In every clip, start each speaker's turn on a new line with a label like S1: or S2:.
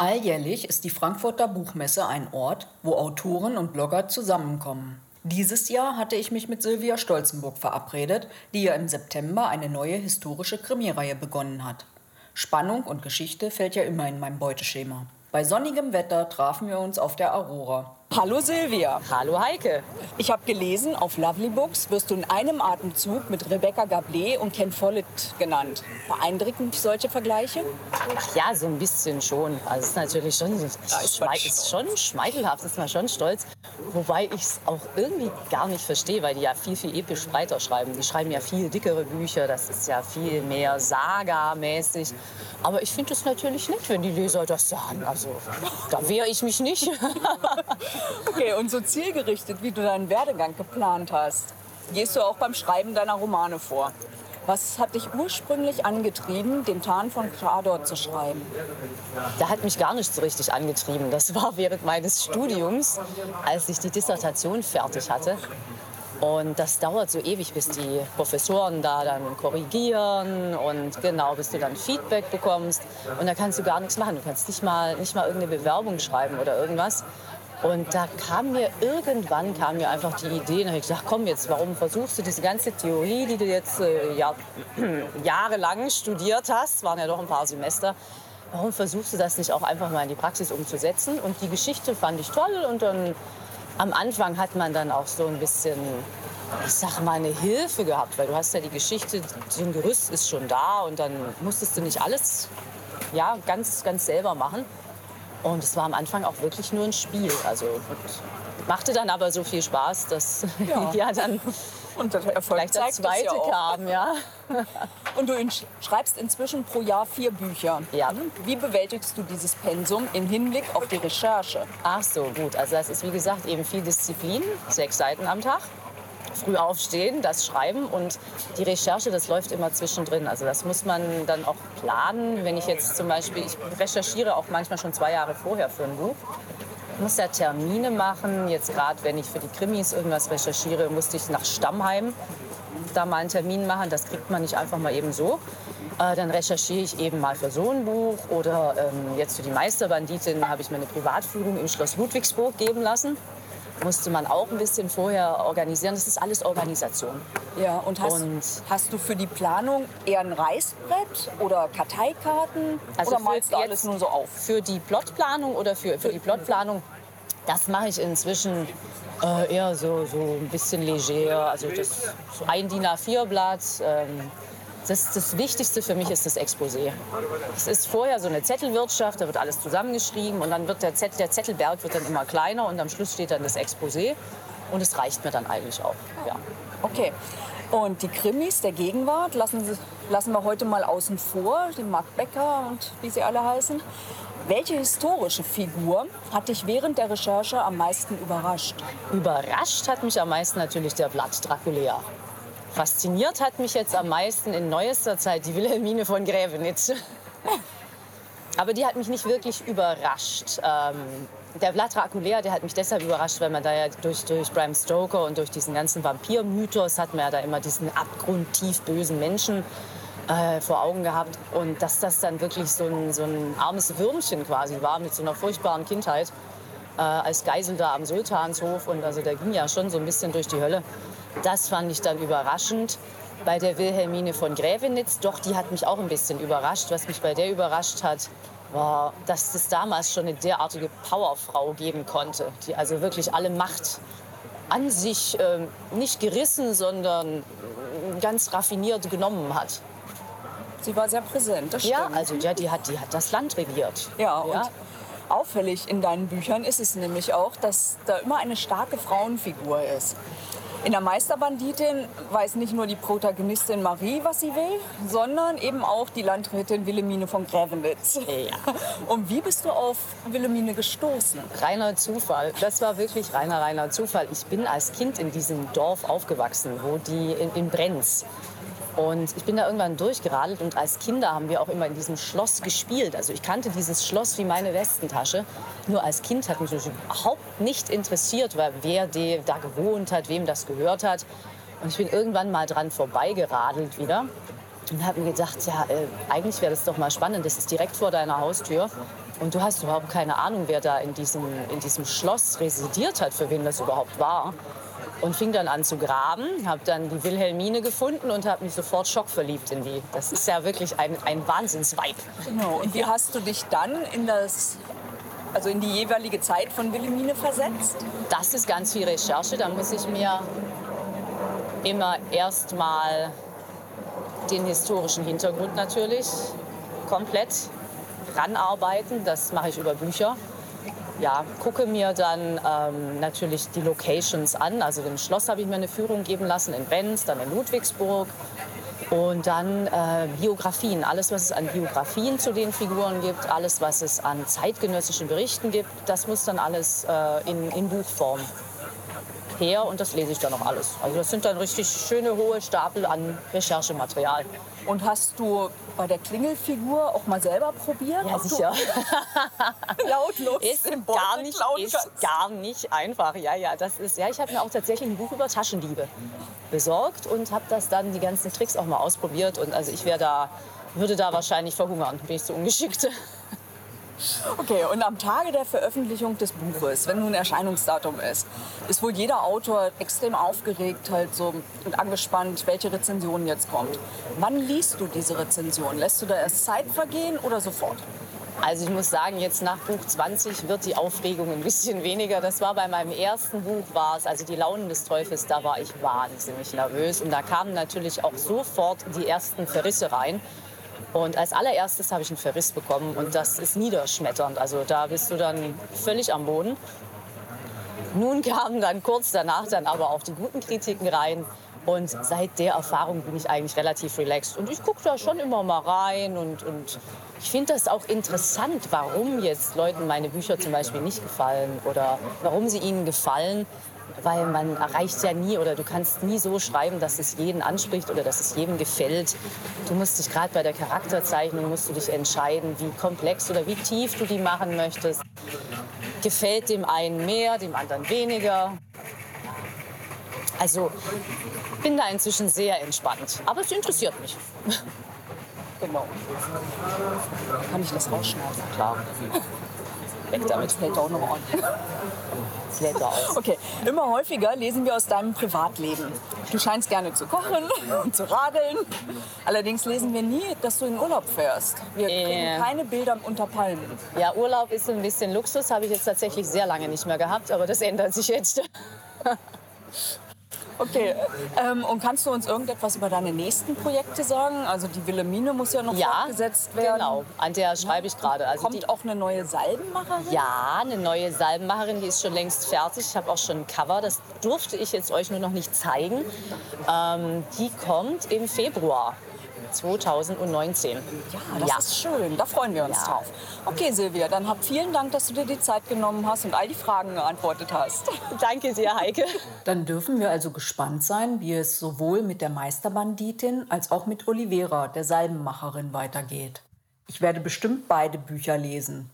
S1: Alljährlich ist die Frankfurter Buchmesse ein Ort, wo Autoren und Blogger zusammenkommen. Dieses Jahr hatte ich mich mit Sylvia Stolzenburg verabredet, die ja im September eine neue historische Krimireihe begonnen hat. Spannung und Geschichte fällt ja immer in mein Beuteschema. Bei sonnigem Wetter trafen wir uns auf der Aurora. Hallo Silvia.
S2: Hallo Heike.
S1: Ich habe gelesen, auf Lovely Books wirst du in einem Atemzug mit Rebecca Gablé und Ken Follett genannt. Beeindrucken dich solche Vergleiche?
S2: Ja, so ein bisschen schon. Also es ist natürlich schon,
S1: Ja, ist
S2: schme ist schon schmeichelhaft, ist man schon stolz. Wobei ich es auch irgendwie gar nicht verstehe, weil die ja viel, viel episch breiter schreiben. Die schreiben ja viel dickere Bücher, das ist ja viel mehr Saga-mäßig. Aber ich finde es natürlich nett, wenn die Leser das sagen. Also da wehre ich mich nicht.
S1: Okay, und so zielgerichtet, wie du deinen Werdegang geplant hast, gehst du auch beim Schreiben deiner Romane vor. Was hat dich ursprünglich angetrieben, den Tarn von Chador zu schreiben?
S2: Da hat mich gar nicht so richtig angetrieben. Das war während meines Studiums, als ich die Dissertation fertig hatte. Und das dauert so ewig, bis die Professoren da dann korrigieren und genau, bis du dann Feedback bekommst. Und da kannst du gar nichts machen. Du kannst nicht mal, nicht mal irgendeine Bewerbung schreiben oder irgendwas. Und da kam mir irgendwann kam mir einfach die Idee, da habe ich gesagt, komm jetzt, warum versuchst du diese ganze Theorie, die du jetzt äh, Jahr, jahrelang studiert hast, waren ja doch ein paar Semester, warum versuchst du das nicht auch einfach mal in die Praxis umzusetzen? Und die Geschichte fand ich toll und dann am Anfang hat man dann auch so ein bisschen, ich sag mal, eine Hilfe gehabt, weil du hast ja die Geschichte, so ein Gerüst ist schon da und dann musstest du nicht alles ja, ganz, ganz selber machen. Und es war am Anfang auch wirklich nur ein Spiel. Also machte dann aber so viel Spaß, dass
S1: Ja.
S2: ja, dann
S1: Und der Erfolg
S2: gleich der zweite
S1: ja
S2: kam. Ja.
S1: Und du in- schreibst inzwischen pro Jahr vier Bücher.
S2: Ja.
S1: Wie bewältigst du dieses Pensum im Hinblick auf die Recherche?
S2: Ach so, gut. Also das ist wie gesagt eben viel Disziplin, sechs Seiten am Tag. Früh aufstehen, das Schreiben und die Recherche, das läuft immer zwischendrin. Also das muss man dann auch planen. Wenn ich jetzt zum Beispiel, ich recherchiere auch manchmal schon zwei Jahre vorher für ein Buch. Muss ja Termine machen. Jetzt gerade, wenn ich für die Krimis irgendwas recherchiere, musste ich nach Stammheim da mal einen Termin machen. Das kriegt man nicht einfach mal eben so. Äh, dann recherchiere ich eben mal für so ein Buch. Oder ähm, jetzt für die Meisterbanditin habe ich mir eine Privatführung im Schloss Ludwigsburg geben lassen. Musste man auch ein bisschen vorher organisieren. Das ist alles Organisation.
S1: Ja, und hast,
S2: Und-
S1: hast du für die Planung eher ein Reißbrett oder Karteikarten?
S2: Also
S1: oder malst du alles nur so auf?
S2: Für die Plotplanung oder für, für die Plotplanung, das mache ich inzwischen äh, eher so, so ein bisschen leger. Also das, so ein DIN A4-Blatt. Ähm, das, das Wichtigste für mich ist das Exposé. Es ist vorher so eine Zettelwirtschaft, da wird alles zusammengeschrieben und dann wird der, Zettel, der Zettelberg wird dann immer kleiner und am Schluss steht dann das Exposé und es reicht mir dann eigentlich auch. Ja.
S1: Okay. Und die Krimis der Gegenwart lassen, lassen wir heute mal außen vor, den Mark Becker und wie sie alle heißen. Welche historische Figur hat dich während der Recherche am meisten überrascht?
S2: Überrascht hat mich am meisten natürlich der Blatt Draculea. Fasziniert hat mich jetzt am meisten in neuester Zeit die Wilhelmine von Grävenitz. Aber die hat mich nicht wirklich überrascht. Ähm, der Vlad Draculea, der hat mich deshalb überrascht, weil man da ja durch, durch Bram Stoker und durch diesen ganzen Vampir-Mythos hat man ja da immer diesen abgrundtief bösen Menschen äh, vor Augen gehabt. Und dass das dann wirklich so ein, so ein armes Würmchen quasi war mit so einer furchtbaren Kindheit äh, als Geisel da am Sultanshof. Und also der ging ja schon so ein bisschen durch die Hölle. Das fand ich dann überraschend. Bei der Wilhelmine von Grävenitz, doch, die hat mich auch ein bisschen überrascht. Was mich bei der überrascht hat, war, dass es damals schon eine derartige Powerfrau geben konnte, die also wirklich alle Macht an sich ähm, nicht gerissen, sondern äh, ganz raffiniert genommen hat.
S1: Sie war sehr präsent, das
S2: Ja,
S1: stimmt.
S2: also ja, die hat, die hat das Land regiert.
S1: Ja, und auffällig in deinen Büchern ist es nämlich auch, dass da immer eine starke Frauenfigur ist. In der Meisterbanditin weiß nicht nur die Protagonistin Marie, was sie will, sondern eben auch die Landrätin Wilhelmine von Grävenitz.
S2: Ja.
S1: Und wie bist du auf Wilhelmine gestoßen?
S2: Reiner Zufall. Das war wirklich reiner, reiner Zufall. Ich bin als Kind in diesem Dorf aufgewachsen, wo die in, in Brenz. Und ich bin da irgendwann durchgeradelt und als Kinder haben wir auch immer in diesem Schloss gespielt. Also ich kannte dieses Schloss wie meine Westentasche. Nur als Kind hat mich das überhaupt nicht interessiert, weil wer da gewohnt hat, wem das gehört hat. Und ich bin irgendwann mal dran vorbeigeradelt wieder und habe mir gedacht, ja, äh, eigentlich wäre das doch mal spannend. Das ist direkt vor deiner Haustür. Und du hast überhaupt keine Ahnung, wer da in diesem, in diesem Schloss residiert hat, für wen das überhaupt war. Und fing dann an zu graben, habe dann die Wilhelmine gefunden und habe mich sofort schockverliebt in die. Das ist ja wirklich ein, ein Wahnsinnsvibe.
S1: Genau. Und wie hast du dich dann in das also in die jeweilige Zeit von Wilhelmine versetzt?
S2: Das ist ganz viel Recherche. Da muss ich mir immer erstmal den historischen Hintergrund natürlich komplett ranarbeiten. Das mache ich über Bücher. Ja, gucke mir dann ähm, natürlich die Locations an. Also im Schloss habe ich mir eine Führung geben lassen in Benz, dann in Ludwigsburg. Und dann äh, Biografien, alles was es an Biografien zu den Figuren gibt, alles was es an zeitgenössischen Berichten gibt, das muss dann alles äh, in, in Buchform her und das lese ich dann auch alles. Also das sind dann richtig schöne hohe Stapel an Recherchematerial.
S1: Und hast du bei der Klingelfigur auch mal selber probiert?
S2: Ja, sicher.
S1: lautlos
S2: ist gar nicht, ist gar nicht einfach. Ja, ja, das ist, ja, ich habe mir auch tatsächlich ein Buch über Taschendiebe besorgt und habe das dann die ganzen Tricks auch mal ausprobiert. Und also ich wäre da, würde da wahrscheinlich verhungern, bin ich so ungeschickt.
S1: Okay, und am Tage der Veröffentlichung des Buches, wenn nun Erscheinungsdatum ist, ist wohl jeder Autor extrem aufgeregt halt so und angespannt, welche Rezension jetzt kommt. Wann liest du diese Rezension? Lässt du da erst Zeit vergehen oder sofort?
S2: Also ich muss sagen, jetzt nach Buch 20 wird die Aufregung ein bisschen weniger. Das war bei meinem ersten Buch, war es, also die Launen des Teufels, da war ich wahnsinnig nervös. Und da kamen natürlich auch sofort die ersten Verrisse rein. Und als allererstes habe ich einen Verriss bekommen und das ist niederschmetternd. Also da bist du dann völlig am Boden. Nun kamen dann kurz danach dann aber auch die guten Kritiken rein. Und seit der Erfahrung bin ich eigentlich relativ relaxed. Und ich gucke da schon immer mal rein. Und, und ich finde das auch interessant, warum jetzt Leuten meine Bücher zum Beispiel nicht gefallen oder warum sie ihnen gefallen weil man erreicht ja nie oder du kannst nie so schreiben, dass es jeden anspricht oder dass es jedem gefällt. Du musst dich gerade bei der Charakterzeichnung musst du dich entscheiden, wie komplex oder wie tief du die machen möchtest. Gefällt dem einen mehr, dem anderen weniger. Also bin da inzwischen sehr entspannt, aber es interessiert mich.
S1: Genau. Kann ich das rausschneiden?
S2: Klar.
S1: Weg damit. Fällt auch noch an.
S2: Lädt aus.
S1: Okay, immer häufiger lesen wir aus deinem Privatleben. Du scheinst gerne zu kochen und zu radeln. Allerdings lesen wir nie, dass du in Urlaub fährst. Wir kriegen keine Bilder unter Palmen.
S2: Ja, Urlaub ist ein bisschen Luxus, habe ich jetzt tatsächlich sehr lange nicht mehr gehabt, aber das ändert sich jetzt.
S1: Okay, ähm, und kannst du uns irgendetwas über deine nächsten Projekte sagen? Also die Wilhelmine muss ja noch ja, fortgesetzt werden.
S2: genau. An der schreibe ich gerade.
S1: Also Kommt die, auch eine neue Salbenmacherin?
S2: Ja, eine neue Salbenmacherin, die ist schon längst fertig. Ich habe auch schon ein Cover, das durfte ich jetzt euch nur noch nicht zeigen. Ähm, die kommt im Februar. 2019.
S1: Ja, das ja. ist schön. Da freuen wir uns ja. drauf. Okay, Silvia, dann hab vielen Dank, dass du dir die Zeit genommen hast und all die Fragen geantwortet hast.
S2: Danke sehr, Heike.
S1: Dann dürfen wir also gespannt sein, wie es sowohl mit der Meisterbanditin als auch mit Olivera, der Salbenmacherin, weitergeht. Ich werde bestimmt beide Bücher lesen.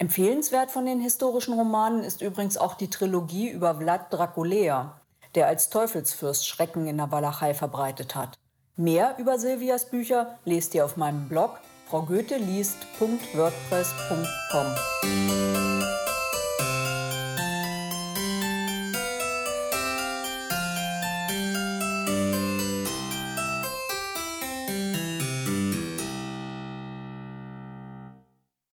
S1: Empfehlenswert von den historischen Romanen ist übrigens auch die Trilogie über Vlad Draculea, der als Teufelsfürst Schrecken in der Walachei verbreitet hat. Mehr über Silvias Bücher lest ihr auf meinem Blog fraugoetheliest.wordpress.com.